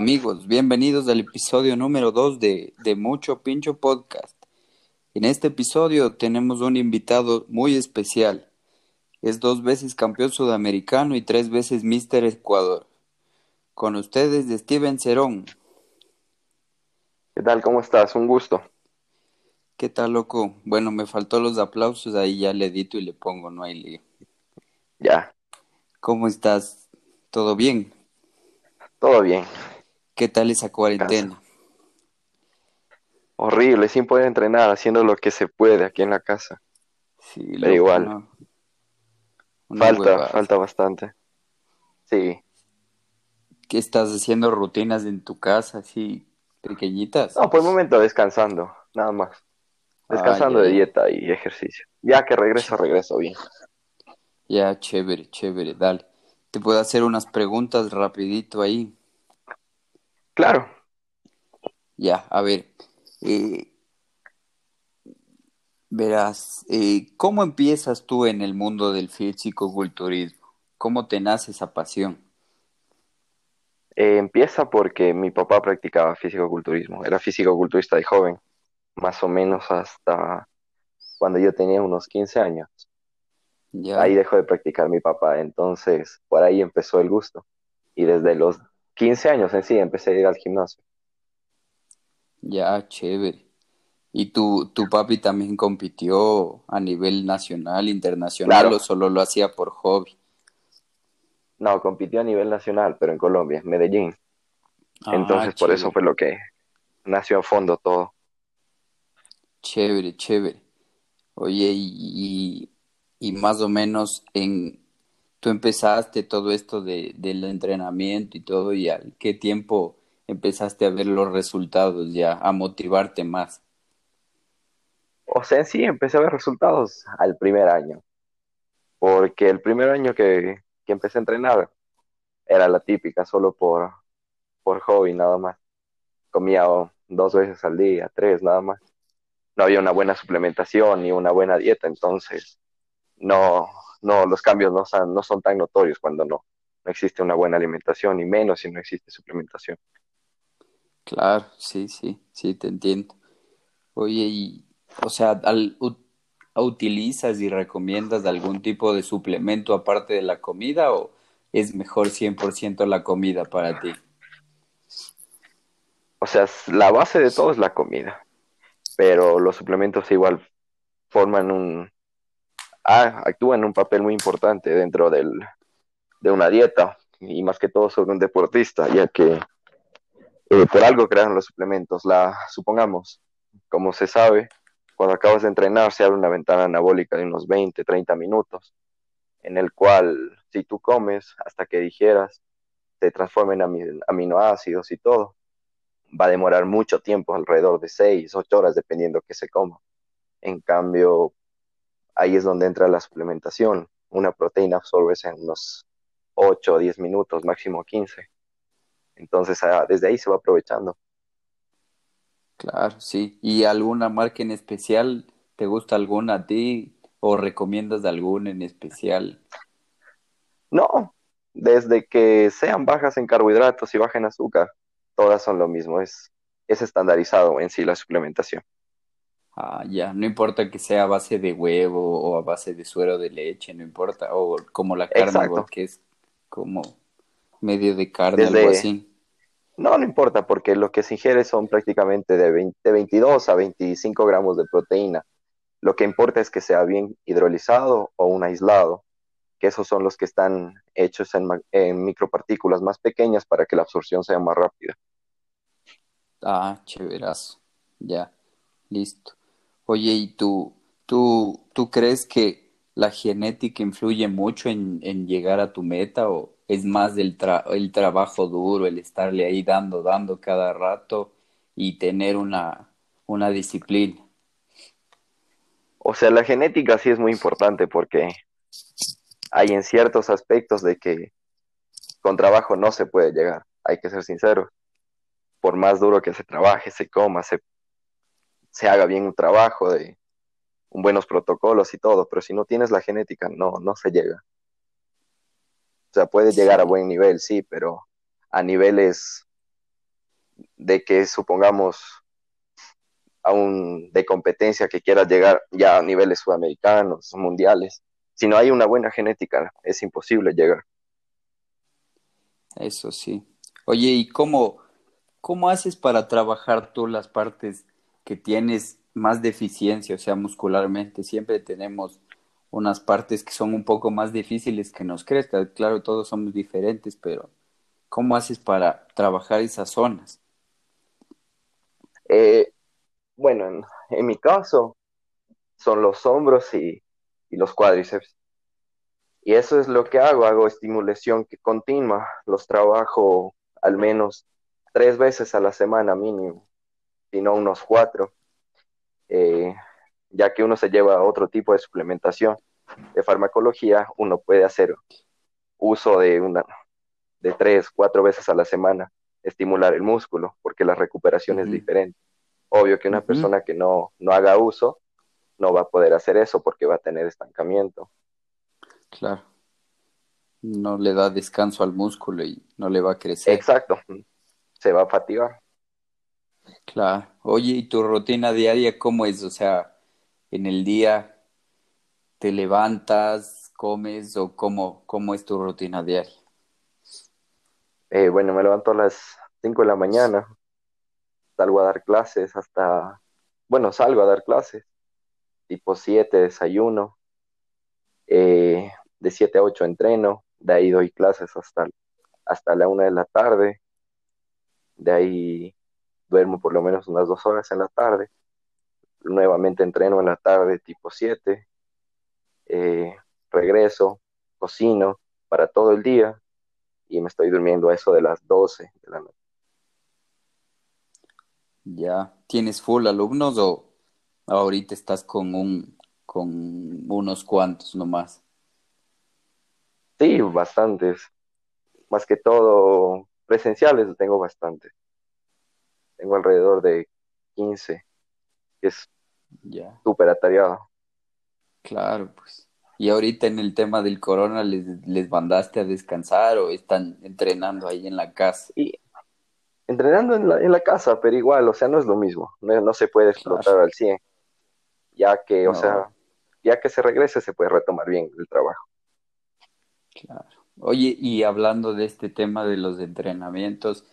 Amigos, bienvenidos al episodio número 2 de, de Mucho Pincho Podcast. En este episodio tenemos un invitado muy especial. Es dos veces campeón sudamericano y tres veces Mister Ecuador. Con ustedes, Steven Cerón. ¿Qué tal? ¿Cómo estás? Un gusto. ¿Qué tal, loco? Bueno, me faltó los aplausos, ahí ya le edito y le pongo, no hay lío. Ya. ¿Cómo estás? ¿Todo bien? Todo bien. ¿Qué tal esa cuarentena? Casa. Horrible, sin poder entrenar, haciendo lo que se puede aquí en la casa. Sí, Pero igual. Una falta, huevada. falta bastante. Sí. ¿Qué estás haciendo rutinas en tu casa, así pequeñitas? No, por el momento descansando, nada más. Descansando Ah, de dieta y ejercicio. Ya que regreso, regreso bien. Ya, chévere, chévere, dale. Te puedo hacer unas preguntas rapidito ahí. Claro. Ya, a ver. eh, verás, eh, ¿cómo empiezas tú en el mundo del físico-culturismo? ¿Cómo te nace esa pasión? Eh, empieza porque mi papá practicaba físico-culturismo. Era físico-culturista de joven, más o menos hasta cuando yo tenía unos 15 años. Ya, Ahí dejó de practicar mi papá, entonces por ahí empezó el gusto. Y desde los 15 años en sí empecé a ir al gimnasio. ya, chévere. ¿Y tu, tu papi también compitió a nivel nacional, internacional Claro. o solo lo hacía por hobby? No, compitió a nivel nacional, pero en Colombia, en Medellín. Ah, Entonces por eso fue lo que nació a fondo todo. Chévere, chévere. Oye, y, y, y más o menos en, tú empezaste todo esto de, del entrenamiento y todo, y al qué tiempo empezaste a ver los resultados ya, a motivarte más. O sea, sí empecé a ver resultados al primer año, porque el primer año que, que empecé a entrenar era la típica, solo por, por hobby nada más. Comía dos veces al día, tres nada más. No había una buena suplementación ni una buena dieta, entonces no, no, los cambios no son, no son tan notorios cuando no, no existe una buena alimentación, y menos si no existe suplementación. Claro, sí, sí, sí, te entiendo. Oye, y, o sea, al, ¿utilizas y recomiendas algún tipo de suplemento aparte de la comida o es mejor 100% la comida para ti? O sea, la base de todo es la comida, pero los suplementos igual forman un, ah, actúan un papel muy importante dentro del, de una dieta y más que todo sobre un deportista, ya que eh, por algo crearon los suplementos. La, supongamos, como se sabe, cuando acabas de entrenar se abre una ventana anabólica de unos 20, 30 minutos, en el cual si tú comes hasta que digieras, se transforma en ami- aminoácidos y todo. Va a demorar mucho tiempo, alrededor de 6, 8 horas, dependiendo que se coma. En cambio, ahí es donde entra la suplementación. Una proteína absorbes en unos 8 o 10 minutos, máximo 15. Entonces, ah, desde ahí se va aprovechando. Claro, sí. ¿Y alguna marca en especial? ¿Te gusta alguna a ti o recomiendas alguna en especial? No, desde que sean bajas en carbohidratos y bajas en azúcar, todas son lo mismo. Es, es estandarizado en sí la suplementación. Ah, ya, no importa que sea a base de huevo o a base de suero de leche, no importa, o como la carne, que es como medio de carne, algo Desde, así. no, no importa, porque lo que se ingiere son prácticamente de 20 de 22 a 25 gramos de proteína. Lo que importa es que sea bien hidrolizado o un aislado, que esos son los que están hechos en, en micropartículas más pequeñas para que la absorción sea más rápida. Ah, chéverazo. Ya, listo. Oye, ¿y tú, tú, tú crees que la genética influye mucho en, en llegar a tu meta o es más el, el trabajo duro, el estarle ahí dando, dando cada rato y tener una, una disciplina. O sea, la genética sí es muy importante porque hay en ciertos aspectos de que con trabajo no se puede llegar, hay que ser sinceros. Por más duro que se trabaje, se coma, se, se haga bien un trabajo de buenos protocolos y todo, pero si no tienes la genética, no, no se llega. O sea, puedes llegar a buen nivel, sí, pero a niveles de que supongamos a un de competencia que quieras llegar ya a niveles sudamericanos, mundiales. Si no hay una buena genética, es imposible llegar. Eso sí. Oye, ¿y cómo, cómo haces para trabajar tú las partes que tienes más deficiencia, o sea, muscularmente? Siempre tenemos unas partes que son un poco más difíciles que nos crezcan. Claro, todos somos diferentes, pero ¿cómo haces para trabajar esas zonas? Eh, bueno, en, mi caso son los hombros y, los cuádriceps. Y eso es lo que hago, hago estimulación continua, los trabajo al menos tres veces a la semana mínimo, si no unos cuatro, eh, ya que uno se lleva otro tipo de suplementación. De farmacología, uno puede hacer uso de una de tres, cuatro veces a la semana, estimular el músculo, porque la recuperación es diferente. Obvio que una persona que no, no haga uso no va a poder hacer eso porque va a tener estancamiento. Claro. No le da descanso al músculo y no le va a crecer. Exacto. Se va a fatigar. Claro. Oye, ¿y tu rutina diaria cómo es? O sea, en el día te levantas, comes o cómo, cómo es tu rutina diaria? Eh, bueno, me levanto a las 5 de la mañana, salgo a dar clases hasta, bueno, salgo a dar clases, tipo 7 desayuno, eh, de 7 a 8 entreno, de ahí doy clases hasta, hasta la 1 de la tarde, de ahí duermo por lo menos unas dos horas en la tarde, nuevamente entreno en la tarde tipo 7, eh, regreso, cocino para todo el día y me estoy durmiendo a eso de las 12 de la noche. Ya, ¿tienes full alumnos o ahorita estás con un con unos cuantos nomás? Sí, bastantes. Más que todo presenciales tengo bastantes. Tengo alrededor de 15, que es ya súper atareado. Claro, pues. ¿Y ahorita en el tema del corona les, les mandaste a descansar o están entrenando ahí en la casa? Y entrenando en la, en la casa, pero igual, o sea, no es lo mismo, no, se puede explotar al 100, ya que, o sea, ya que se regrese se puede retomar bien el trabajo. Claro. Oye, y hablando de este tema de los entrenamientos,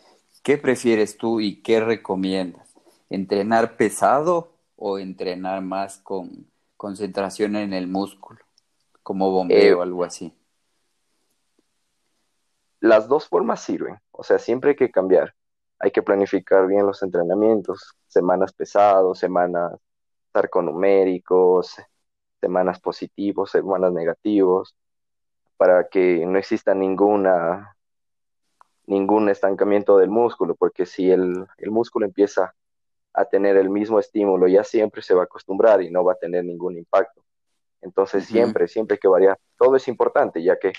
¿qué prefieres tú y qué recomiendas? ¿Entrenar pesado o entrenar más con concentración en el músculo, como bombeo o eh, algo así? Las dos formas sirven, o sea, siempre hay que cambiar hay que planificar bien los entrenamientos, semanas pesados, semanas numéricos, semanas positivos, semanas negativos, para que no exista ninguna ningún estancamiento del músculo, porque si el, músculo empieza a tener el mismo estímulo, ya siempre se va a acostumbrar y no va a tener ningún impacto. Entonces siempre, siempre hay que variar. Todo es importante, ya que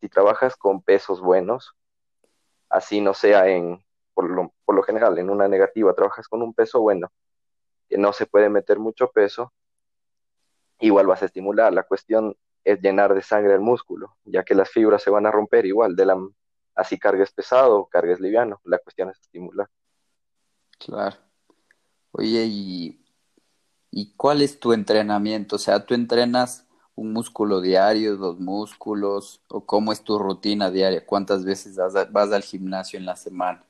si trabajas con pesos buenos, así no sea en por lo, por lo general, en una negativa trabajas con un peso bueno, que no se puede meter mucho peso, igual vas a estimular. La cuestión es llenar de sangre el músculo, ya que las fibras se van a romper igual, de la, así cargues pesado o cargues liviano, la cuestión es estimular. Claro. Oye, ¿y, ¿y cuál es tu entrenamiento? O sea, ¿tú entrenas un músculo diario, dos músculos? ¿O cómo es tu rutina diaria? ¿Cuántas veces vas al gimnasio en la semana?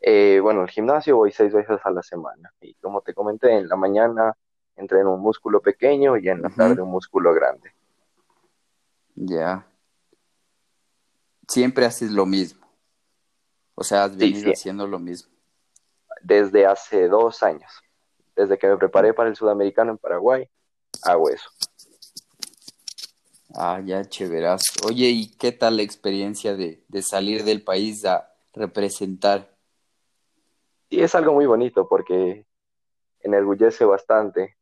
Eh, bueno, al gimnasio voy seis veces a la semana y como te comenté, en la mañana entreno un músculo pequeño y en la tarde un músculo grande. Ya. Siempre haces lo mismo. O sea, has venido haciendo lo mismo. Desde hace dos años. Desde que me preparé para el sudamericano en Paraguay, hago eso. Ah, ya, chéveras. Oye, ¿y qué tal la experiencia de, de salir del país a representar? Y es algo muy bonito porque enorgullece bastante,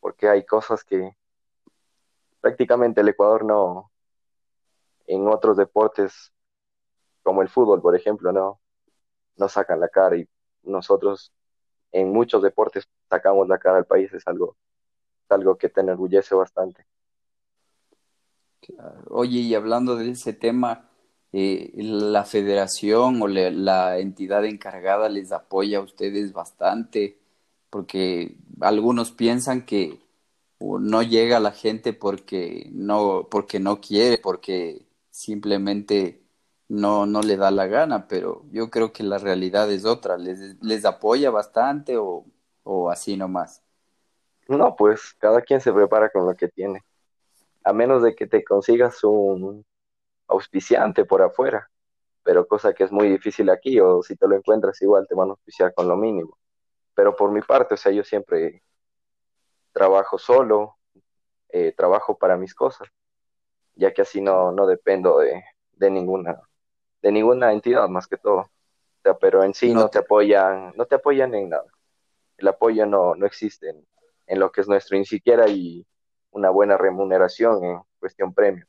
porque hay cosas que prácticamente el Ecuador no, en otros deportes como el fútbol, por ejemplo, no, no sacan la cara y nosotros en muchos deportes sacamos la cara al país, es algo, algo que te enorgullece bastante. Oye, y hablando de ese tema, eh, ¿la federación o le- la entidad encargada les apoya a ustedes bastante? Porque algunos piensan que no llega la gente porque no, porque no quiere, porque simplemente no, no le da la gana, pero yo creo que la realidad es otra. ¿Les, les apoya bastante o, o así nomás? No, pues cada quien se prepara con lo que tiene, a menos de que te consigas un auspiciante por afuera, pero cosa que es muy difícil aquí, o si te lo encuentras igual te van a auspiciar con lo mínimo. Pero por mi parte, o sea, yo siempre trabajo solo, eh, trabajo para mis cosas, ya que así no, no dependo de, de ninguna, de ninguna entidad más que todo. O sea, pero en sí No no te te, apoyan, no te apoyan en nada. El apoyo no, no existe en, en lo que es nuestro, ni siquiera hay una buena remuneración en cuestión premio.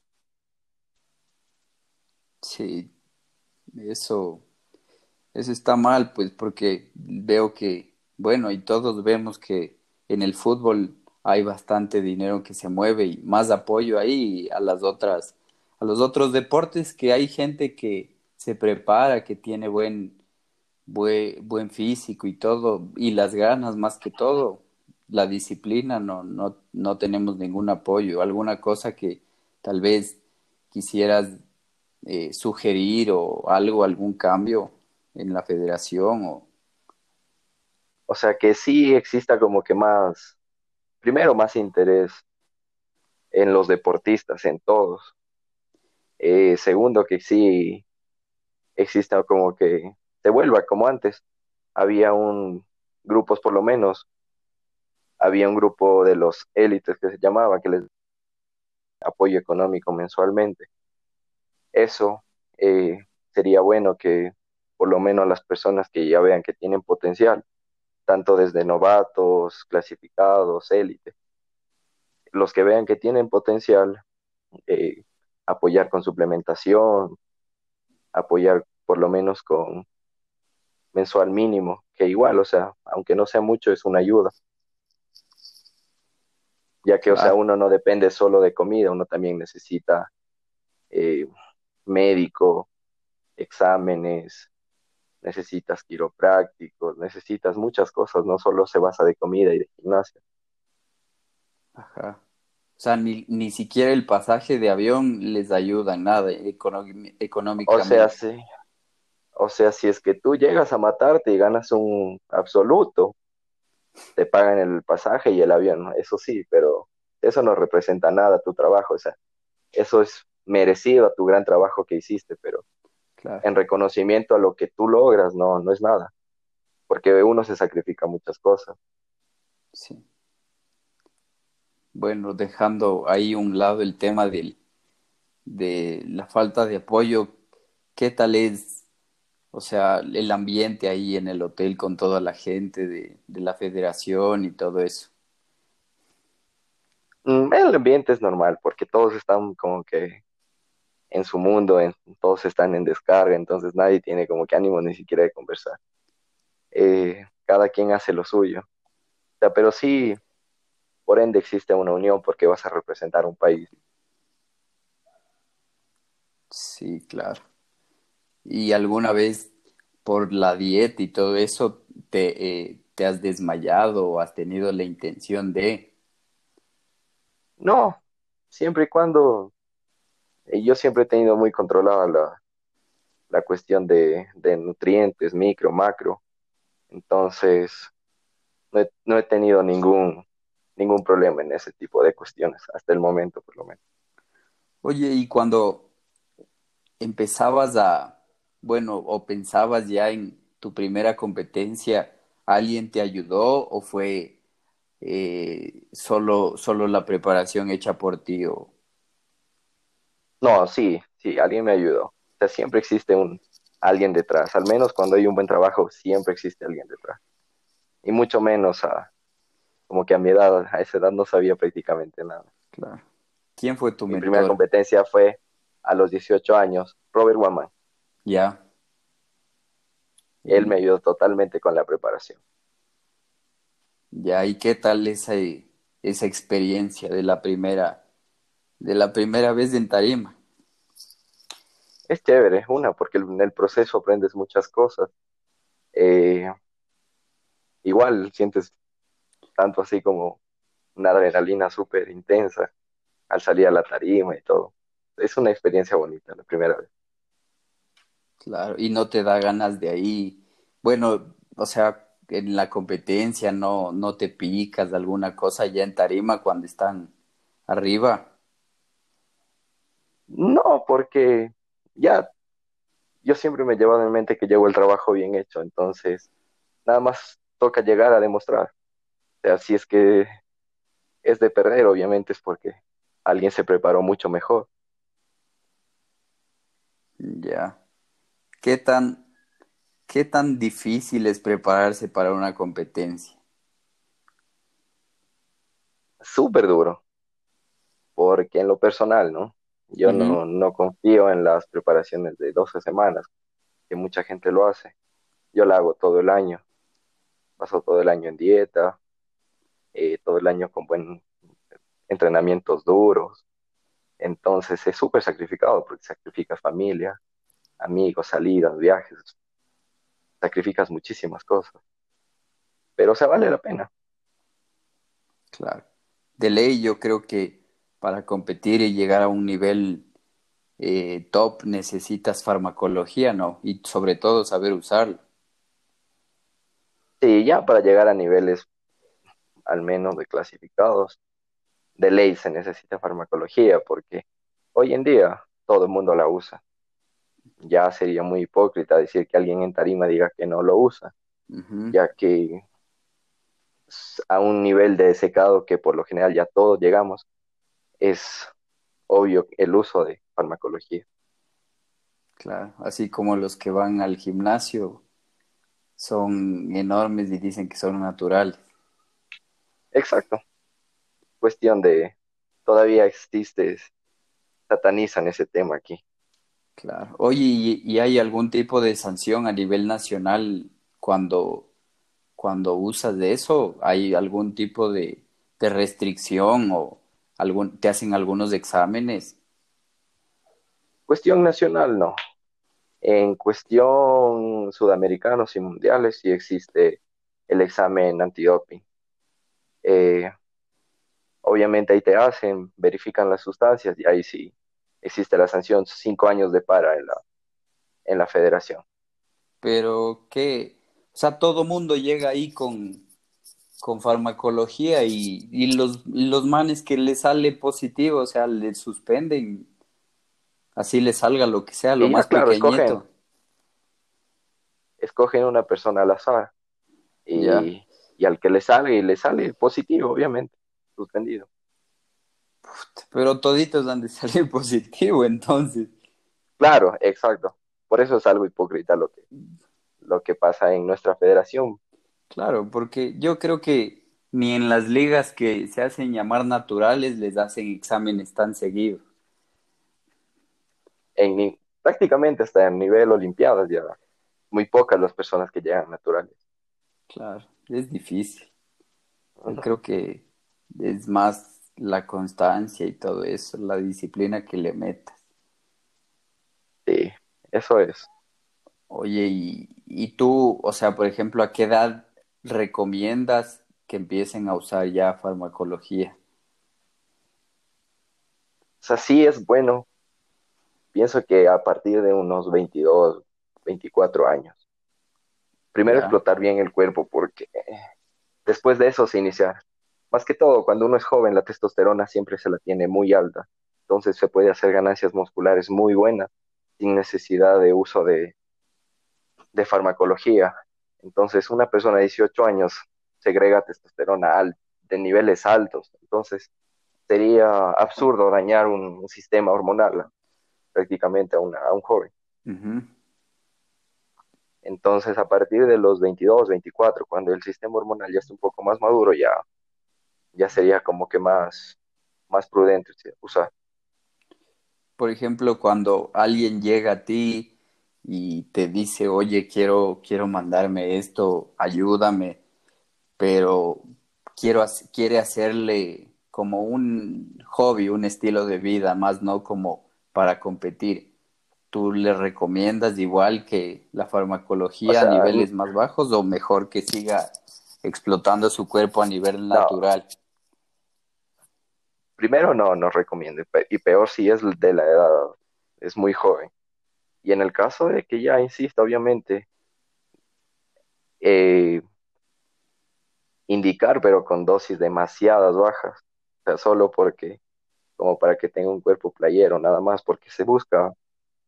sí, eso. Eso está mal, pues, porque veo que, bueno, y todos vemos que en el fútbol hay bastante dinero que se mueve y más apoyo ahí a las otras, a los otros deportes que hay gente que se prepara, que tiene buen, buen, físico y todo, y las ganas más que todo, la disciplina, no, no, no tenemos ningún apoyo, alguna cosa que tal vez quisieras eh, sugerir o algo, algún cambio en la federación o O sea, que sí exista como que más, primero más interés en los deportistas, en todos. Eh, segundo, que sí exista como que se vuelva como antes. Había un, grupos por lo menos, había un grupo de los élites que se llamaba, que les apoyo económico mensualmente. Eso eh, sería bueno que por lo menos las personas que ya vean que tienen potencial, tanto desde novatos, clasificados, élite, los que vean que tienen potencial, eh, apoyar con suplementación, apoyar por lo menos con mensual mínimo, que igual, o sea, aunque no sea mucho, es una ayuda, ya que, o sea, uno no depende solo de comida, uno también necesita eh, médico, exámenes, necesitas quiroprácticos, necesitas muchas cosas, no solo se basa de comida y de gimnasia. ajá. O sea, ni, ni siquiera el pasaje de avión les ayuda en nada econo- O sea, económicamente. sí, o sea, si es que tú llegas a matarte y ganas un absoluto, te pagan el pasaje y el avión. Eso sí, pero eso no representa nada a tu trabajo, o sea, eso es merecido a tu gran trabajo que hiciste, pero Claro, en reconocimiento a lo que tú logras, no, no es nada, porque uno se sacrifica muchas cosas. sí. Bueno, dejando ahí un lado el tema del, de la falta de apoyo, ¿qué tal es, o sea, el ambiente ahí en el hotel con toda la gente de, de la federación y todo eso? Mm, El ambiente es normal, porque todos están como que en su mundo, en- todos están en descarga, entonces nadie tiene como que ánimo ni siquiera de conversar. Eh, cada quien hace lo suyo. O sea, pero sí, por ende existe una unión porque vas a representar un país. Sí, claro. ¿Y alguna vez por la dieta y todo eso te, eh, te has desmayado o has tenido la intención de... No, siempre y cuando eh, yo siempre he tenido muy controlada la, la cuestión de, de nutrientes, micro, macro, entonces no he, no he tenido ningún, ningún problema en ese tipo de cuestiones, hasta el momento por lo menos. Oye, y cuando empezabas a, bueno, o pensabas ya en tu primera competencia, ¿alguien te ayudó o fue eh, solo, solo la preparación hecha por ti? O... No, sí, sí, alguien me ayudó. O sea, siempre existe un alguien detrás. Al menos cuando hay un buen trabajo, siempre existe alguien detrás. Y mucho menos a, como que a mi edad, a esa edad no sabía prácticamente nada. Claro. ¿Quién fue tu Mi mentor? primera competencia fue a los 18 años, Robert Waman. Ya. Él me ayudó totalmente con la preparación. Ya, ¿y qué tal esa, esa experiencia de la primera, de la primera vez en tarima? Es chévere, una, porque en el proceso aprendes muchas cosas. Eh, igual sientes tanto así como una adrenalina súper intensa al salir a la tarima y todo. Es una experiencia bonita la primera vez. Claro, y no te da ganas de ahí. Bueno, o sea, en la competencia no, no te picas de alguna cosa ya en tarima cuando están arriba. No, porque ya yo siempre me he llevado en mente que llevo el trabajo bien hecho, entonces nada más toca llegar a demostrar. O sea, si es que es de perder, obviamente es porque alguien se preparó mucho mejor. Ya. ¿Qué tan, qué tan difícil es prepararse para una competencia? Súper duro, porque en lo personal, ¿no? Yo no, no confío en las preparaciones de 12 semanas, que mucha gente lo hace. Yo la hago todo el año, paso todo el año en dieta, eh, todo el año con buen entrenamientos duros, entonces es súper sacrificado porque sacrificas familia, amigos, salidas, viajes, sacrificas muchísimas cosas, pero o sea, vale la pena. claro. De ley, yo creo que para competir y llegar a un nivel eh, top necesitas farmacología, ¿no? Y sobre todo saber usarlo. Sí, ya para llegar a niveles al menos de clasificados, de ley se necesita farmacología porque hoy en día todo el mundo la usa. Ya sería muy hipócrita decir que alguien en tarima diga que no lo usa, ya que a un nivel de secado que por lo general ya todos llegamos, es obvio el uso de farmacología. claro. Así como los que van al gimnasio son enormes y dicen que son naturales. Exacto. Cuestión de todavía existe, satanizan ese tema aquí. Claro. Oye, ¿y, y hay algún tipo de sanción a nivel nacional cuando, cuando usas de eso? ¿Hay algún tipo de, de restricción o algún, te hacen algunos exámenes? Cuestión nacional, no. En cuestión sudamericanos y mundiales sí existe el examen antidoping. Eh, obviamente ahí te hacen, verifican las sustancias y ahí sí existe la sanción, cinco años de para en la, en la federación. Pero que, o sea, todo mundo llega ahí con, con farmacología y, y los, los manes que le sale positivo, o sea, le suspenden, así le salga lo que sea, lo más claro, escogen, pequeñito. escogen una persona al azar Ya. y, y al que le sale, y le sale positivo, obviamente, suspendido. Pero toditos han de salir positivo, entonces. Claro, exacto. Por eso es algo hipócrita lo que, lo que pasa en nuestra federación. Claro, porque yo creo que ni en las ligas que se hacen llamar naturales les hacen exámenes tan seguidos. En, prácticamente hasta en nivel olimpiadas ya muy pocas las personas que llegan naturales. Claro, es difícil. Yo creo que es más la constancia y todo eso, la disciplina que le metas. Sí, eso es. Oye, y, y tú, o sea, por ejemplo, ¿a qué edad recomiendas que empiecen a usar ya farmacología? O sea, sí es bueno. Pienso que a partir de unos 22, 24 años. Primero Ya, explotar bien el cuerpo porque después de eso se inicia. Más que todo, cuando uno es joven, la testosterona siempre se la tiene muy alta. Entonces se puede hacer ganancias musculares muy buenas sin necesidad de uso de, de farmacología. Entonces, una persona de 18 años segrega testosterona al- de niveles altos. Entonces, sería absurdo dañar un, un sistema hormonal. prácticamente a, una, a un joven. Entonces, a partir de los 22, 24, cuando el sistema hormonal ya está un poco más maduro, ya, ya sería como que más, más prudente usar. Por ejemplo, cuando alguien llega a ti y te dice, oye, quiero, quiero mandarme esto, ayúdame, pero quiero, quiere hacerle como un hobby, un estilo de vida, más no como para competir. ¿Tú le recomiendas igual que la farmacología a sea, niveles más bajos o mejor que siga explotando su cuerpo a nivel no, natural? primero no, no recomiendo, y peor si es de la edad, es muy joven. Y en el caso de que ya, insisto, obviamente, eh, indicar, pero con dosis demasiadas bajas, o sea, solo porque, como para que tenga un cuerpo playero, nada más, porque se busca,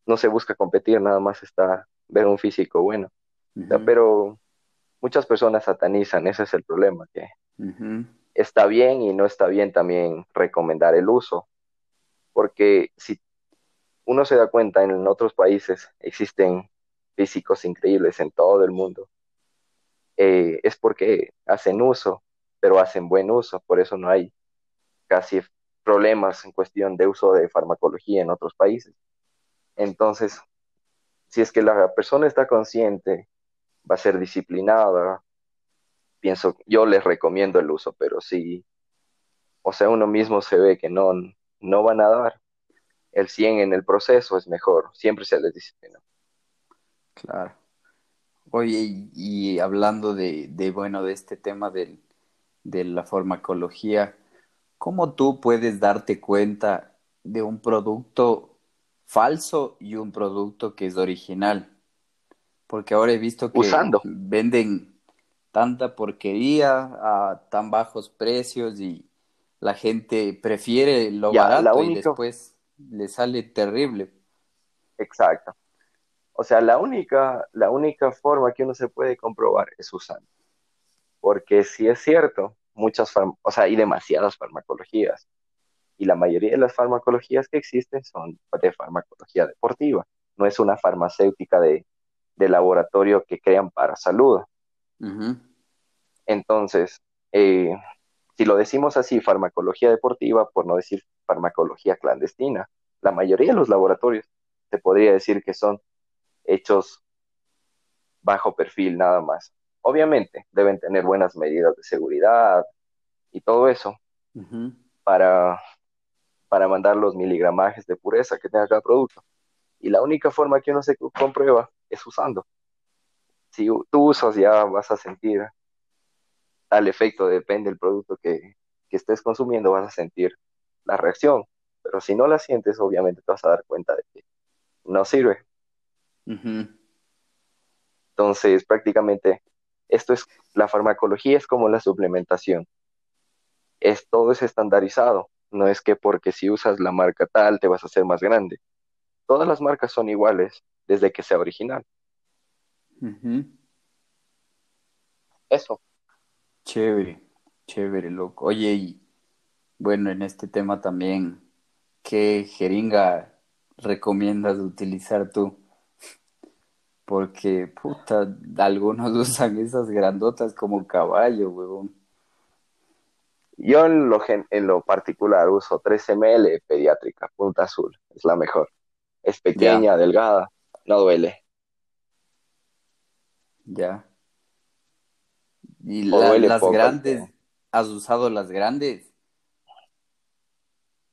no se busca competir, nada más está ver un físico bueno. O sea, Ujú, pero muchas personas satanizan, ese es el problema, que ujú, está bien y no está bien también recomendar el uso, porque si uno se da cuenta, en otros países existen físicos increíbles en todo el mundo, eh, es porque hacen uso, pero hacen buen uso, por eso no hay casi problemas en cuestión de uso de farmacología en otros países. Entonces, si es que la persona está consciente, va a ser disciplinada, pienso, yo les recomiendo el uso, pero si, o sea, uno mismo se ve que no, no van a dar el 100 en el proceso, es mejor, siempre se les disciplina. claro. Oye, y, hablando de, de, bueno, de este tema del, de la farmacología, ¿cómo tú puedes darte cuenta de un producto falso y un producto que es original? Porque ahora he visto que Usando, venden tanta porquería a tan bajos precios y la gente prefiere lo ya, barato y después le sale terrible. exacto. O sea, la única, la única forma que uno se puede comprobar es usando. Porque si es cierto, muchas, o sea, hay demasiadas farmacologías. Y la mayoría de las farmacologías que existen son de farmacología deportiva. No es una farmacéutica de, de laboratorio que crean para salud. Entonces, eh, si lo decimos así, farmacología deportiva, por no decir farmacología clandestina, la mayoría de los laboratorios se podría decir que son hechos bajo perfil nada más. Obviamente, deben tener buenas medidas de seguridad y todo eso para, para mandar los miligramajes de pureza que tenga cada producto. Y la única forma que uno se comprueba es usando. Si tú usas, ya vas a sentir al efecto, depende del producto que, que estés consumiendo, vas a sentir la reacción. Pero si no la sientes, obviamente te vas a dar cuenta de que no sirve. Entonces, prácticamente, esto es, la farmacología es como la suplementación. Es, todo es estandarizado. No es que porque si usas la marca tal te vas a hacer más grande. Todas las marcas son iguales desde que sea original. Eso. Chévere, chévere, loco. Oye, y bueno, en este tema también, ¿qué jeringa recomiendas utilizar tú? Porque, puta, algunos usan esas grandotas como caballo, huevón. Yo en lo, gen- en lo particular uso 3 ml pediátrica, punta azul. Es la mejor. Es Ya, pequeña, delgada, no duele. ya. Y O la- duele las poco. grandes, ¿has usado las grandes?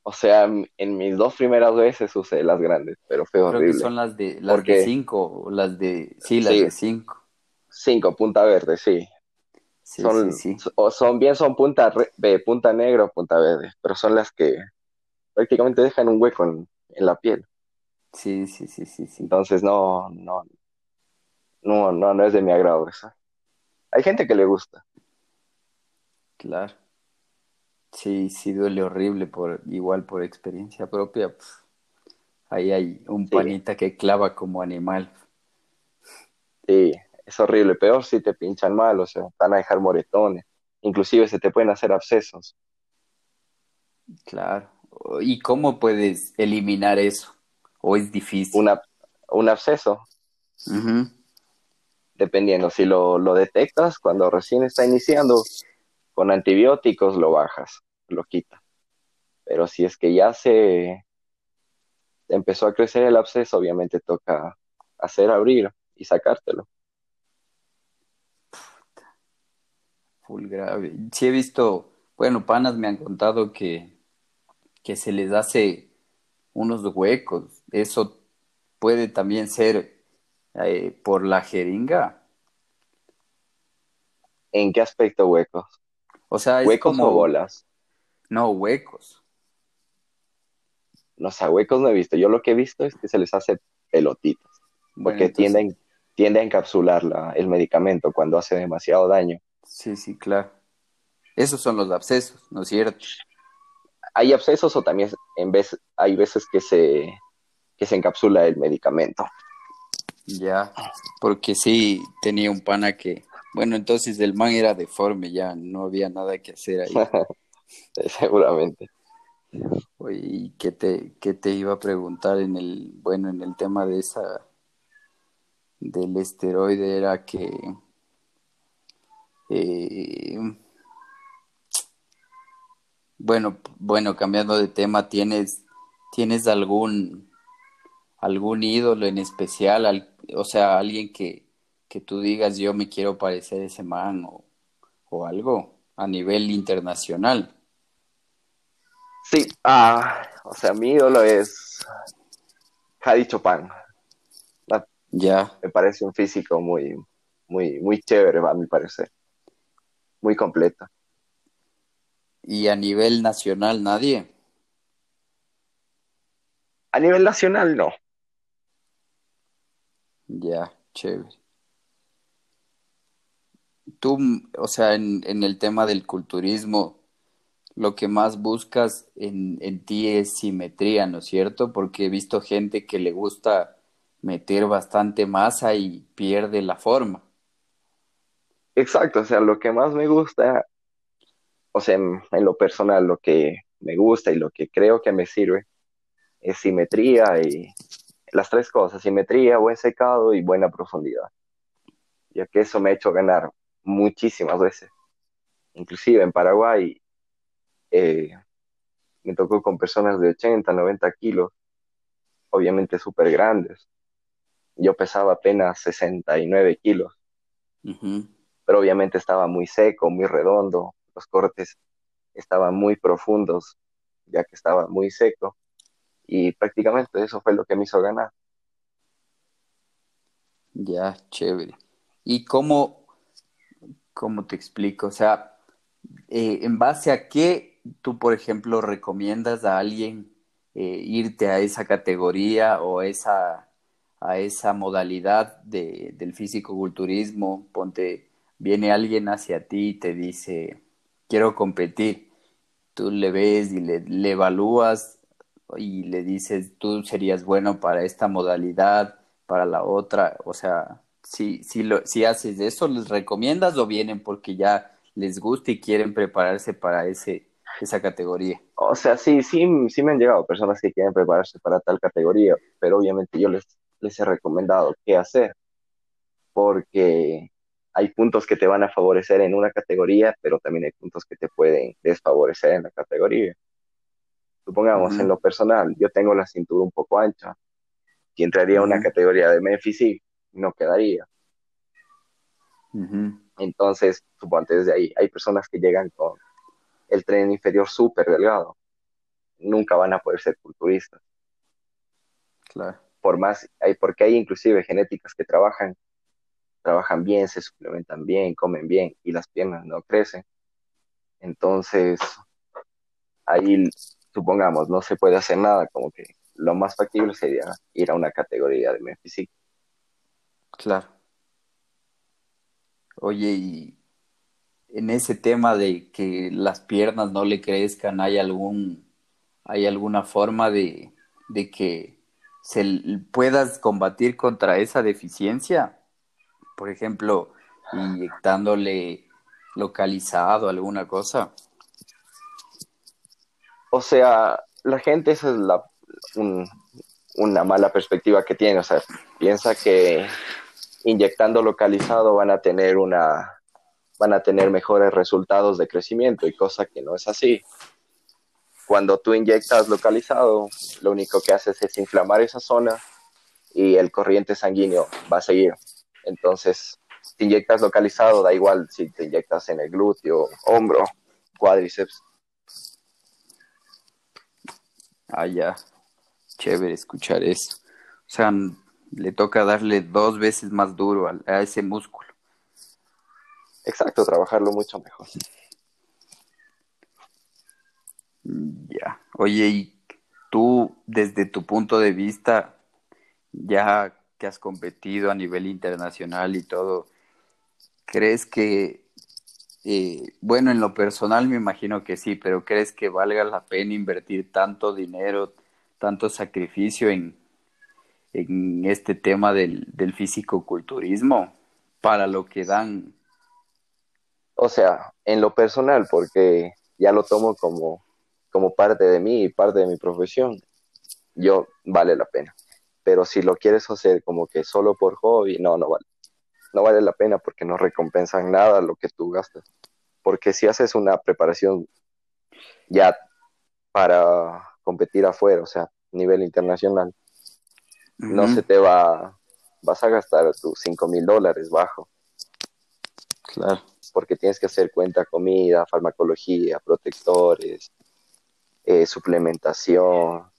O sea, en mis dos primeras veces usé las grandes, pero fue Creo que son las de las de Porque, 5 o las de sí, las sí, de 5. 5 punta verde, sí. Sí, Son, sí. o son bien, son punta, re- punta negra o punta verde, pero son las que prácticamente dejan un hueco en, en la piel. Sí, sí, sí, sí, sí. Entonces no, no, no, no, no es de mi agrado eso. Hay gente que le gusta. Claro. Sí, sí duele horrible por igual por experiencia propia. pf, Ahí hay un Sí, panita que clava como animal. sí, es horrible. Peor si te pinchan mal, o sea, van a dejar moretones. Inclusive se te pueden hacer abscesos. Claro. ¿Y cómo puedes eliminar eso? ¿O es difícil? un absceso. Dependiendo, si lo, lo detectas cuando recién está iniciando, con antibióticos lo bajas, lo quitas. Pero si es que ya se empezó a crecer el absceso, obviamente toca hacer abrir y sacártelo. Full grave. Sí he visto, bueno, panas me han contado que, que se les hace unos huecos. Eso puede también ser eh, por la jeringa. ¿En qué aspecto huecos? O sea, es ¿Huecos como... o bolas? No, huecos. No sé, huecos no he visto. Yo lo que he visto es que se les hace pelotitas. Porque tienden, tiende a encapsular la, el medicamento cuando hace demasiado daño. Sí, sí, claro. Esos son los abscesos, ¿no es cierto? Hay abscesos o también en vez, hay veces que se, que se encapsula el medicamento. Ya, porque sí tenía un pana que, bueno, entonces el man era deforme, ya no había nada que hacer ahí. Seguramente. Oye, ¿y qué te, qué te iba a preguntar en el, bueno, en el tema de esa, del esteroide era que, eh, bueno, bueno, cambiando de tema, ¿tienes, tienes algún, algún ídolo en especial? o sea, alguien que, que tú digas, yo me quiero parecer a ese man o, o algo a nivel internacional. Sí, ah, o sea, mi ídolo es Hadi Chopin. Ya. Me parece un físico muy, muy, muy chévere, a mi parecer. Muy completo. ¿Y a nivel nacional nadie? A nivel nacional no. Ya, chévere. Tú, o sea, en, en el tema del culturismo, lo que más buscas en, en ti es simetría, ¿no es cierto? Porque he visto gente que le gusta meter bastante masa y pierde la forma. Exacto, o sea, lo que más me gusta, o sea, en, lo personal, lo que me gusta y lo que creo que me sirve es simetría y las tres cosas, simetría, buen secado y buena profundidad. Ya que eso me ha hecho ganar muchísimas veces. Inclusive en Paraguay eh, me tocó con personas de 80, 90 kilos, obviamente súper grandes. Yo pesaba apenas 69 kilos, pero obviamente estaba muy seco, muy redondo, los cortes estaban muy profundos, ya que estaba muy seco, y prácticamente eso fue lo que me hizo ganar. Ya, chévere. ¿Y cómo, cómo te explico? O sea, eh, ¿en base a qué tú, por ejemplo, recomiendas a alguien eh, irte a esa categoría o esa, a esa modalidad de, del físico-culturismo? Ponte, viene alguien hacia ti y te dice, quiero competir. Tú le ves y le, le evalúas y le dices, tú serías bueno para esta modalidad, para la otra. O sea, si, si, lo, si haces eso, ¿les recomiendas o vienen porque ya les gusta y quieren prepararse para ese, esa categoría? O sea, sí, sí, sí me han llegado personas que quieren prepararse para tal categoría, pero obviamente yo les, les he recomendado qué hacer, porque hay puntos que te van a favorecer en una categoría, pero también hay puntos que te pueden desfavorecer en la categoría. Supongamos, en lo personal, yo tengo la cintura un poco ancha, y entraría a una categoría de Memphis no quedaría. Entonces, suponte desde ahí, hay personas que llegan con el tren inferior súper delgado. Nunca van a poder ser culturistas. Claro. Por más, hay, porque hay inclusive genéticas que trabajan, trabajan bien, se suplementan bien, comen bien y las piernas no crecen. Entonces, ahí, supongamos, no se puede hacer nada, como que lo más factible sería ir a una categoría de Memphis. Claro. Oye, y en ese tema de que las piernas no le crezcan, ¿hay algún, hay alguna forma de, de que se puedas combatir contra esa deficiencia? Por ejemplo, inyectándole localizado alguna cosa. O sea, la gente esa es la, una mala perspectiva que tiene. O sea, piensa que inyectando localizado van a tener una van a tener mejores resultados de crecimiento y cosa que no es así. Cuando tú inyectas localizado, lo único que haces es inflamar esa zona y el corriente sanguíneo va a seguir. Entonces, inyectas localizado, da igual si te inyectas en el glúteo, hombro, cuádriceps. Ah, ya. Chévere escuchar eso. O sea, le toca darle dos veces más duro a, ese músculo. Exacto, trabajarlo mucho mejor. Ya. Oye, y tú, desde tu punto de vista, ya que has competido a nivel internacional y todo, ¿crees que, eh, bueno, en lo personal me imagino que sí, pero ¿crees que valga la pena invertir tanto dinero, tanto sacrificio en, en este tema del, del físico-culturismo para lo que dan? O sea, en lo personal, porque ya lo tomo como, como parte de mí y parte de mi profesión, yo vale la pena. Pero si lo quieres hacer como que solo por hobby, no, no vale. No vale la pena porque no recompensan nada lo que tú gastas. Porque si haces una preparación ya para competir afuera, o sea, nivel internacional, no se te va, vas a gastar tus cinco mil dólares bajo. Claro. Porque tienes que hacer cuenta comida, farmacología, protectores, eh, suplementación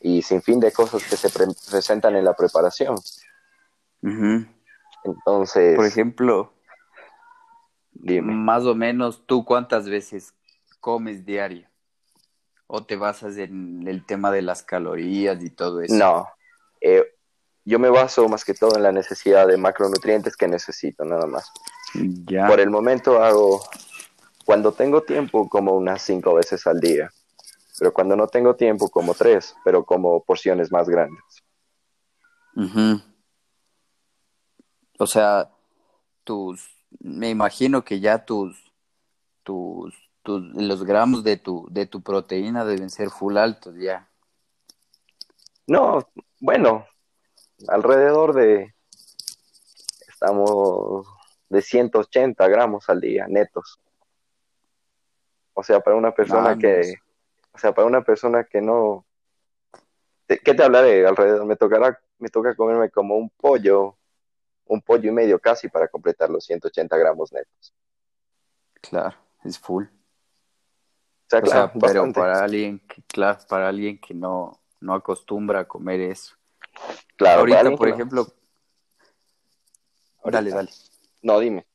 y sin fin de cosas que se presentan en la preparación. Entonces. Por ejemplo, dime. Más o menos, ¿tú cuántas veces comes diario? ¿O te basas en el tema de las calorías y todo eso? No, eh, yo me baso más que todo en la necesidad de macronutrientes que necesito, nada más. Ya. Por el momento hago, cuando tengo tiempo, como unas cinco veces al día. Pero cuando no tengo tiempo, como tres, pero como porciones más grandes. O sea, tus, me imagino que ya tus, tus los gramos de tu, de tu proteína deben ser full altos ya. No, bueno, alrededor de, estamos de 180 gramos al día netos. O sea, para una persona que, o sea, para una persona que no, ¿qué te hablaré? Alrededor, me tocará, me toca comerme como un pollo, un pollo y medio casi para completar los 180 gramos netos. Claro, es full. Sea, pero para alguien que, claro, para alguien que no, no acostumbra a comer eso. Claro, ahorita, por ejemplo. Dale, dale. No, dime.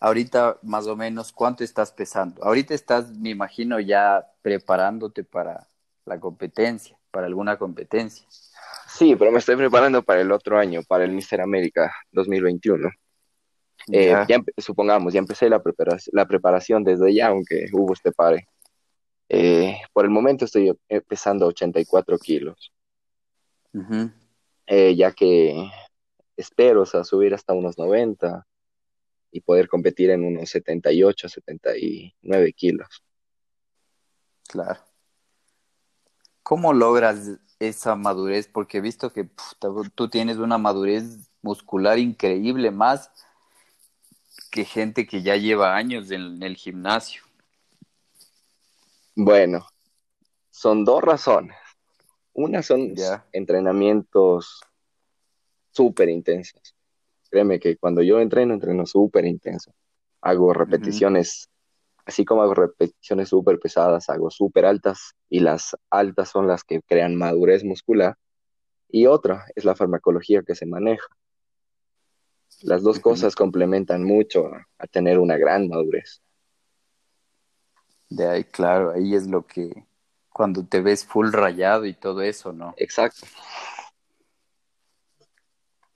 Ahorita, más o menos, ¿cuánto estás pesando? Ahorita estás, me imagino, ya preparándote para la competencia, para alguna competencia. Sí, pero me estoy preparando para el otro año, para el Mister América 2021. Eh, ya. supongamos, ya empecé la, la preparación desde ya, aunque hubo este pare. Eh, por el momento estoy pesando 84 kilos. Eh, ya que espero o sea, subir hasta unos 90 y poder competir en unos 78, 79 kilos. Claro. ¿Cómo logras esa madurez? Porque he visto que tú tienes una madurez muscular increíble, más que gente que ya lleva años en el gimnasio. Bueno, son dos razones. Una son entrenamientos súper intensos. Créeme que cuando yo entreno, entreno súper intenso. Hago repeticiones, así como hago repeticiones súper pesadas, hago súper altas y las altas son las que crean madurez muscular. Y otra es la farmacología que se maneja. Las dos cosas complementan mucho a, tener una gran madurez. De ahí, claro, ahí es lo que, cuando te ves full rayado y todo eso, ¿no? Exacto.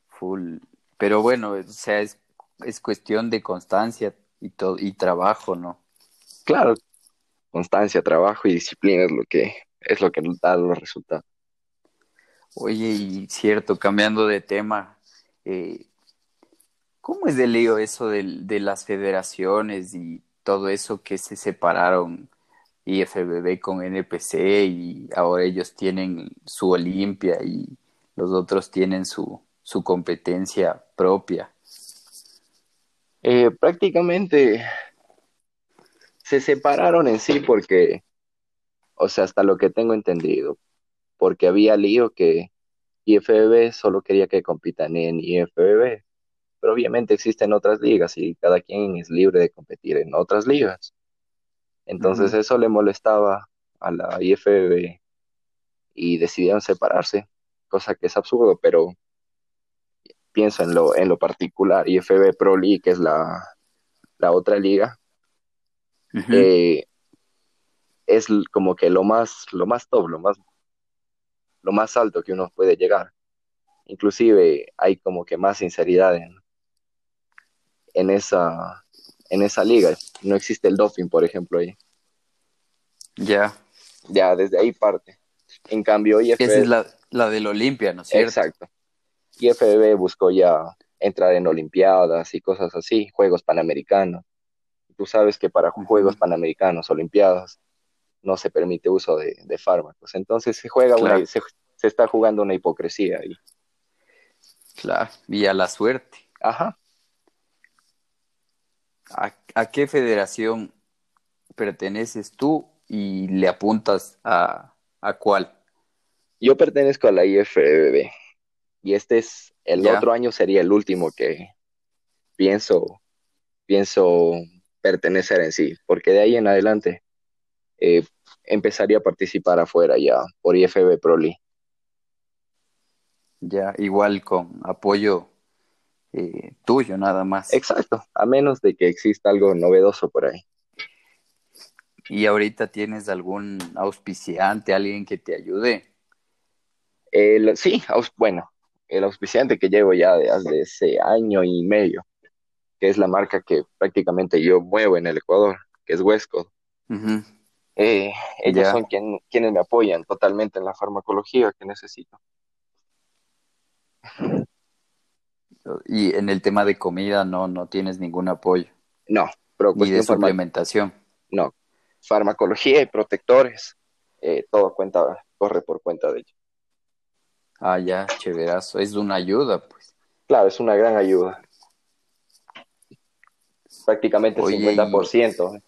Full. Pero bueno, o sea, es, es cuestión de constancia y, todo, y trabajo, ¿no? Claro, constancia, trabajo y disciplina es lo que, es lo que da los resultados. Oye, y cierto, cambiando de tema, eh, ¿Cómo es de lío eso de, de, las federaciones y todo eso que se separaron IFBB con NPC y ahora ellos tienen su Olimpia y los otros tienen su, su competencia propia. Eh, prácticamente se separaron en sí porque, o sea, hasta lo que tengo entendido, porque había lío que IFBB solo quería que compitan en IFBB, pero obviamente existen otras ligas y cada quien es libre de competir en otras ligas. Entonces eso le molestaba a la IFBB y decidieron separarse, cosa que es absurdo, pero pienso en lo, en lo particular, IFB Pro League, que es la, la otra liga, eh, es como que lo más, lo más top, lo más, lo más alto que uno puede llegar. Inclusive hay como que más sinceridad en, en esa, en esa liga. No existe el doping, por ejemplo, ahí. Ya. Ya, desde ahí parte. En cambio, IFB... Esa es la, la del Olimpia, ¿no es cierto? Exacto. IFB buscó ya entrar en Olimpiadas y cosas así, Juegos Panamericanos. Tú sabes que para Juegos Panamericanos, Olimpiadas, no se permite uso de, fármacos. Entonces se juega se, está jugando una hipocresía ahí. Claro, y a la suerte. Ajá. ¿A, qué federación perteneces tú y le apuntas a, a cuál? Yo pertenezco a la IFBB y este es el otro año sería el último que pienso pienso pertenecer en sí, porque de ahí en adelante eh, empezaría a participar afuera ya por IFB Pro Ya, igual con apoyo eh, tuyo nada más. Exacto, a menos de que exista algo novedoso por ahí. ¿Y ahorita tienes algún auspiciante, alguien que te ayude? sí, bueno, el auspiciante que llevo ya desde ese año y medio, que es la marca que prácticamente yo muevo en el Ecuador, que es Westcott. Eh, ellos son quienes me apoyan totalmente en la farmacología que necesito. Y en el tema de comida no, no tienes ningún apoyo. No, pero Ni de suplementación. No, farmacología y protectores, eh, todo cuenta, corre por cuenta de ellos. Ah, ya, chéverazo. Es una ayuda, pues. Claro, es una gran ayuda. Prácticamente el 50%.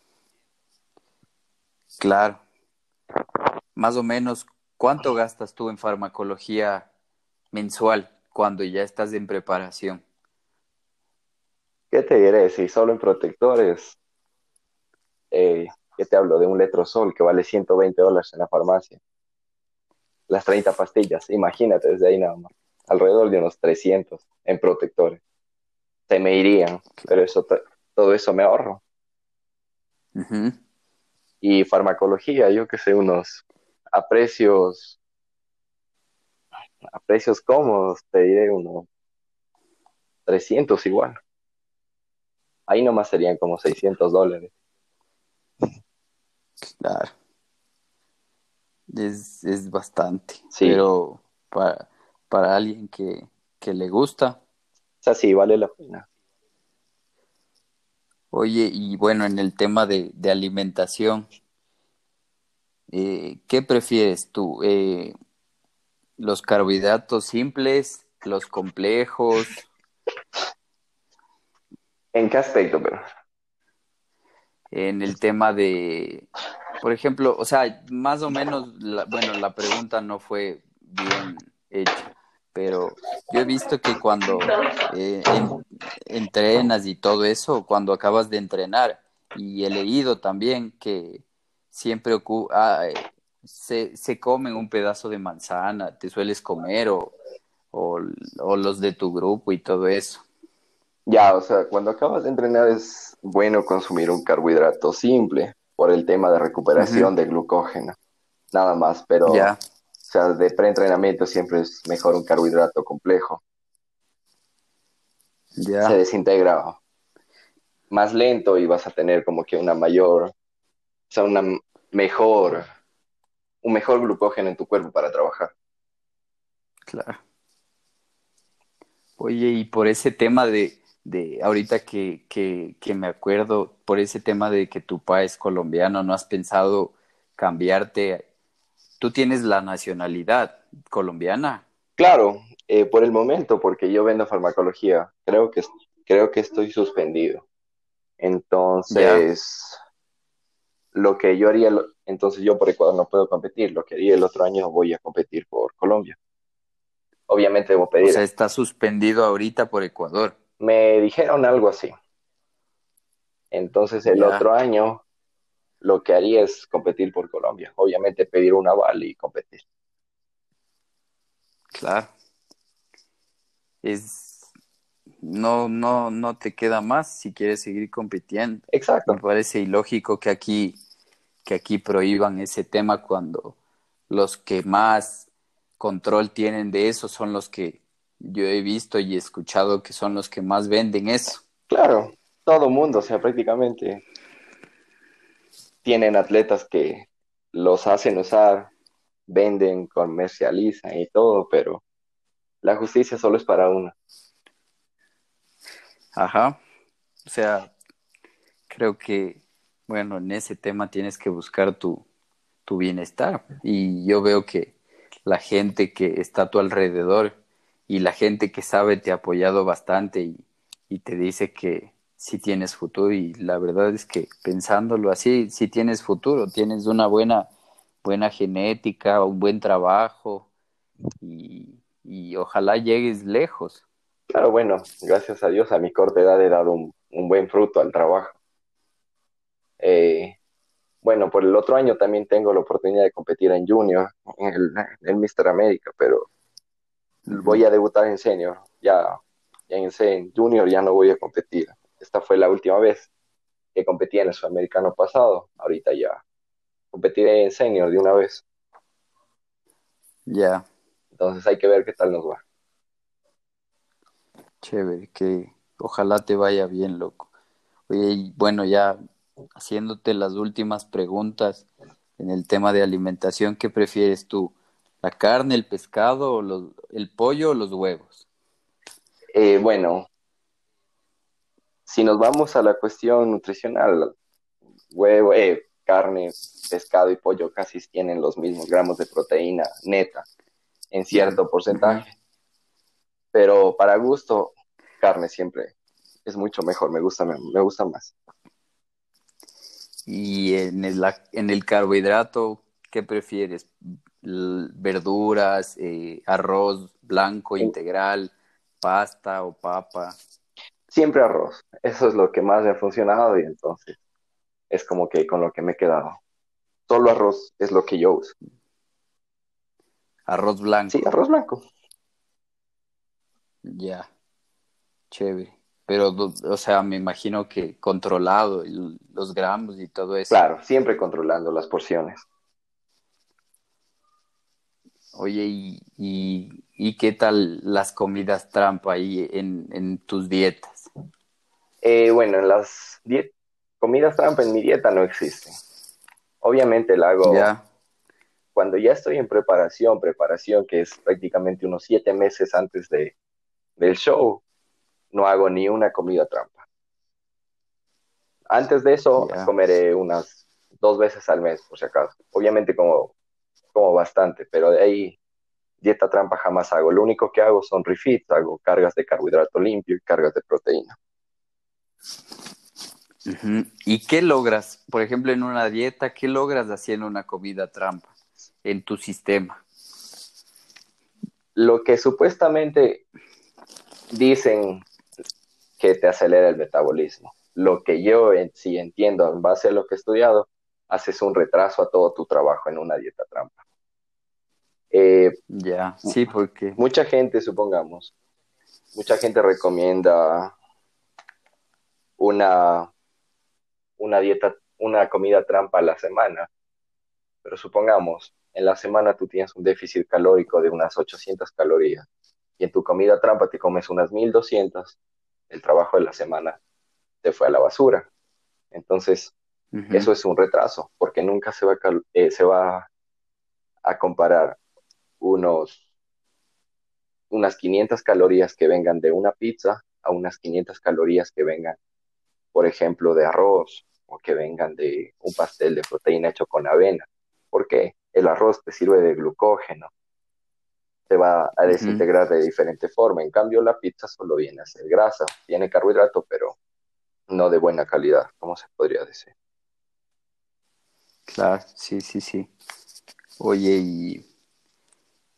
Claro. Más o menos, ¿cuánto gastas tú en farmacología mensual cuando ya estás en preparación? ¿Qué te diré? Si solo en protectores, eh, ¿qué te hablo? De un letrozol que vale 120 dólares en la farmacia las 30 pastillas, imagínate desde ahí nada más, alrededor de unos 300 en protectores. Se me irían, pero eso todo eso me ahorro. Y farmacología, yo que sé, unos a precios, a precios cómodos, te diré unos 300 igual. Ahí nomás serían como 600 dólares. Claro es, es bastante. Pero para, para alguien que, le gusta. O sea, sí, vale la pena. Oye, y bueno, en el tema de, alimentación, eh, ¿qué prefieres tú? Eh, ¿Los carbohidratos simples, los complejos? ¿En qué aspecto, pero? En el tema de, por ejemplo, o sea, más o menos, bueno, la pregunta no fue bien hecha, pero yo he visto que cuando eh, entrenas y todo eso, cuando acabas de entrenar, y he leído también que siempre ah, eh, se, se comen un pedazo de manzana, te sueles comer o, o, o los de tu grupo y todo eso. Ya, o sea, cuando acabas de entrenar es bueno consumir un carbohidrato simple, por el tema de recuperación de glucógeno, nada más, pero o sea, de preentrenamiento siempre es mejor un carbohidrato complejo. Se desintegra más lento y vas a tener como que una mayor, o sea, una mejor, un mejor glucógeno en tu cuerpo para trabajar. Claro. Oye, y por ese tema de, de ahorita que, que, que, me acuerdo por ese tema de que tu papá es colombiano, ¿no has pensado cambiarte. Tú tienes la nacionalidad colombiana. Claro, eh, por el momento, porque yo vendo farmacología, creo que, creo que estoy suspendido. Entonces, lo que yo haría, entonces yo por Ecuador no puedo competir, lo que haría el otro año voy a competir por Colombia. Obviamente debo pedir. O sea, está suspendido ahorita por Ecuador. Me dijeron algo así. Entonces el otro año lo que haría es competir por Colombia. Obviamente pedir un aval y competir. Claro. Es no, no, no te queda más si quieres seguir compitiendo. Exacto. Me parece ilógico que aquí, que aquí prohíban ese tema cuando los que más control tienen de eso son los que yo he visto y escuchado que son los que más venden eso. Claro, todo mundo, o sea, prácticamente tienen atletas que los hacen usar, venden, comercializan y todo, pero la justicia solo es para uno. Ajá. O sea, creo que, bueno, en ese tema tienes que buscar tu, tu bienestar. Y yo veo que la gente que está a tu alrededor y la gente que sabe te ha apoyado bastante y, y te dice que sí tienes futuro y la verdad es que pensándolo así, sí tienes futuro, tienes una buena, buena genética, un buen trabajo y, y ojalá llegues lejos. Claro, bueno, gracias a Dios a mi corta edad he dado un, un buen fruto al trabajo. Eh, bueno, por el otro año también tengo la oportunidad de competir en Junior, en el, en Mister América, pero voy a debutar en Senior. Ya, ya en, Junior ya no voy a competir. Esta fue la última vez que competí en el Sudamericano pasado. Ahorita ya competiré en Senior de una vez. Ya. Entonces hay que ver qué tal nos va. Chévere, que ojalá te vaya bien, loco. Oye, bueno, ya haciéndote las últimas preguntas en el tema de alimentación, ¿qué prefieres tú? ¿La carne, el pescado, o los, el pollo o los huevos? Eh, bueno, si nos vamos a la cuestión nutricional, huevo, eh, carne, pescado y pollo casi tienen los mismos gramos de proteína neta en cierto porcentaje. Pero para gusto, carne siempre es mucho mejor, me gusta, me gusta más. Y en el, en el carbohidrato, ¿qué prefieres? ¿Verduras, eh, arroz blanco integral, pasta o papa? Siempre arroz. Eso es lo que más me ha funcionado y entonces es como que con lo que me he quedado. Solo arroz es lo que yo uso. Arroz blanco. Sí, arroz blanco. Ya. Chévere. Pero, o sea, me imagino que controlado los gramos y todo eso. Claro, siempre controlando las porciones. Oye, ¿y, y, qué tal las comidas trampa ahí en, en tus dietas? Eh, bueno, en las comidas trampa en mi dieta no existen. Obviamente la hago ya. cuando ya estoy en preparación, preparación que es prácticamente unos siete meses antes de, del show no hago ni una comida trampa. Antes de eso, comeré unas dos veces al mes, por si acaso. Obviamente como, como bastante, pero de ahí dieta trampa jamás hago. Lo único que hago son refits, hago cargas de carbohidrato limpio y cargas de proteína. ¿Y qué logras? Por ejemplo, en una dieta, ¿qué logras haciendo una comida trampa en tu sistema? Lo que supuestamente dicen que te acelera el metabolismo. Lo que yo sí entiendo en base a lo que he estudiado, haces un retraso a todo tu trabajo en una dieta trampa. Eh, ya, sí, porque... Mucha gente, supongamos, mucha gente recomienda una, una dieta, una comida trampa a la semana, pero supongamos, en la semana tú tienes un déficit calórico de unas 800 calorías y en tu comida trampa te comes unas 1200, el trabajo de la semana te fue a la basura. Entonces, eso es un retraso, porque nunca se va, a, eh, se va a comparar unos, unas 500 calorías que vengan de una pizza a unas 500 calorías que vengan, por ejemplo, de arroz o que vengan de un pastel de proteína hecho con avena. ¿Por qué? El arroz te sirve de glucógeno, se va a desintegrar de diferente forma. En cambio, la pizza solo viene a ser grasa, tiene carbohidrato, pero no de buena calidad, ¿cómo se podría decir? Claro, sí, sí, sí. Oye, y,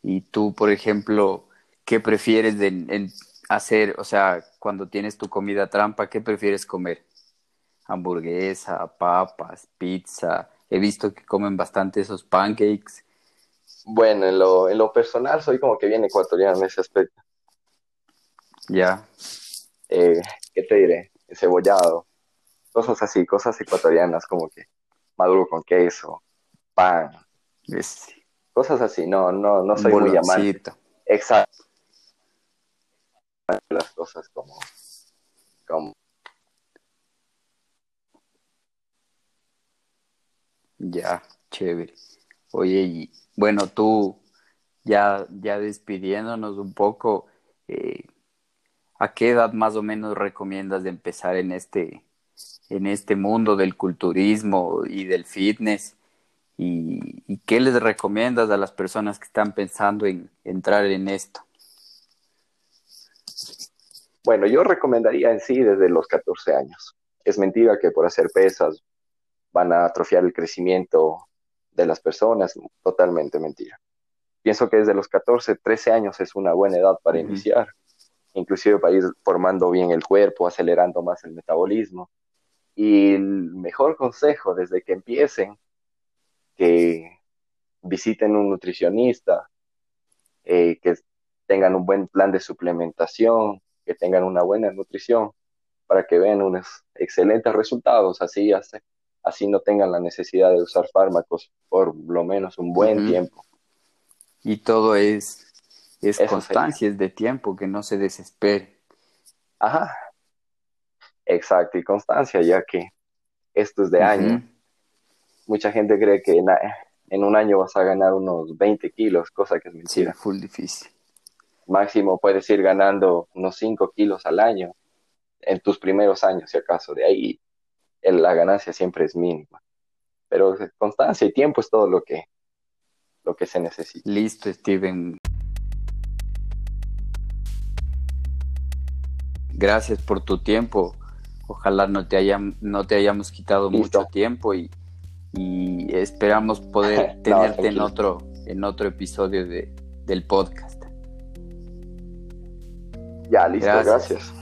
y tú, por ejemplo, ¿qué prefieres de, hacer? O sea, cuando tienes tu comida trampa, ¿qué prefieres comer? Hamburguesa, papas, pizza. He visto que comen bastante esos pancakes. Bueno, en lo, en lo personal soy como que bien ecuatoriano en ese aspecto. Ya. Eh, ¿Qué te diré? Cebollado. Cosas así, cosas ecuatorianas como que maduro con queso, pan. Cosas así, no, no, no soy muy amante. Exacto. Las cosas como, como Ya, chévere. Oye, y bueno, tú ya, ya despidiéndonos un poco, eh, ¿a qué edad más o menos recomiendas de empezar en este, en este mundo del culturismo y del fitness? ¿Y, y qué les recomiendas a las personas que están pensando en entrar en esto? Bueno, yo recomendaría en sí desde los 14 años. Es mentira que por hacer pesas van a atrofiar el crecimiento de las personas, totalmente mentira. Pienso que desde los 14, 13 años es una buena edad para iniciar, inclusive para ir formando bien el cuerpo, acelerando más el metabolismo. Y el mejor consejo desde que empiecen, que visiten un nutricionista, eh, que tengan un buen plan de suplementación, que tengan una buena nutrición, para que vean unos excelentes resultados, así hace así no tengan la necesidad de usar fármacos por lo menos un buen tiempo. Y todo es, es constancia, es de tiempo, que no se desespere. Ajá, exacto, y constancia, ya que esto es de año. Mucha gente cree que en, un año vas a ganar unos 20 kilos, cosa que es mentira. Sí, full difícil. Máximo puedes ir ganando unos 5 kilos al año en tus primeros años, si acaso. De ahí la ganancia siempre es mínima. Pero constancia y tiempo es todo lo que, lo que se necesita. Listo, Steven. Gracias por tu tiempo. Ojalá no te, hayam, no te hayamos quitado mucho tiempo y, y esperamos poder tenerte en, otro, en otro episodio de, del podcast. Ya, listo, gracias.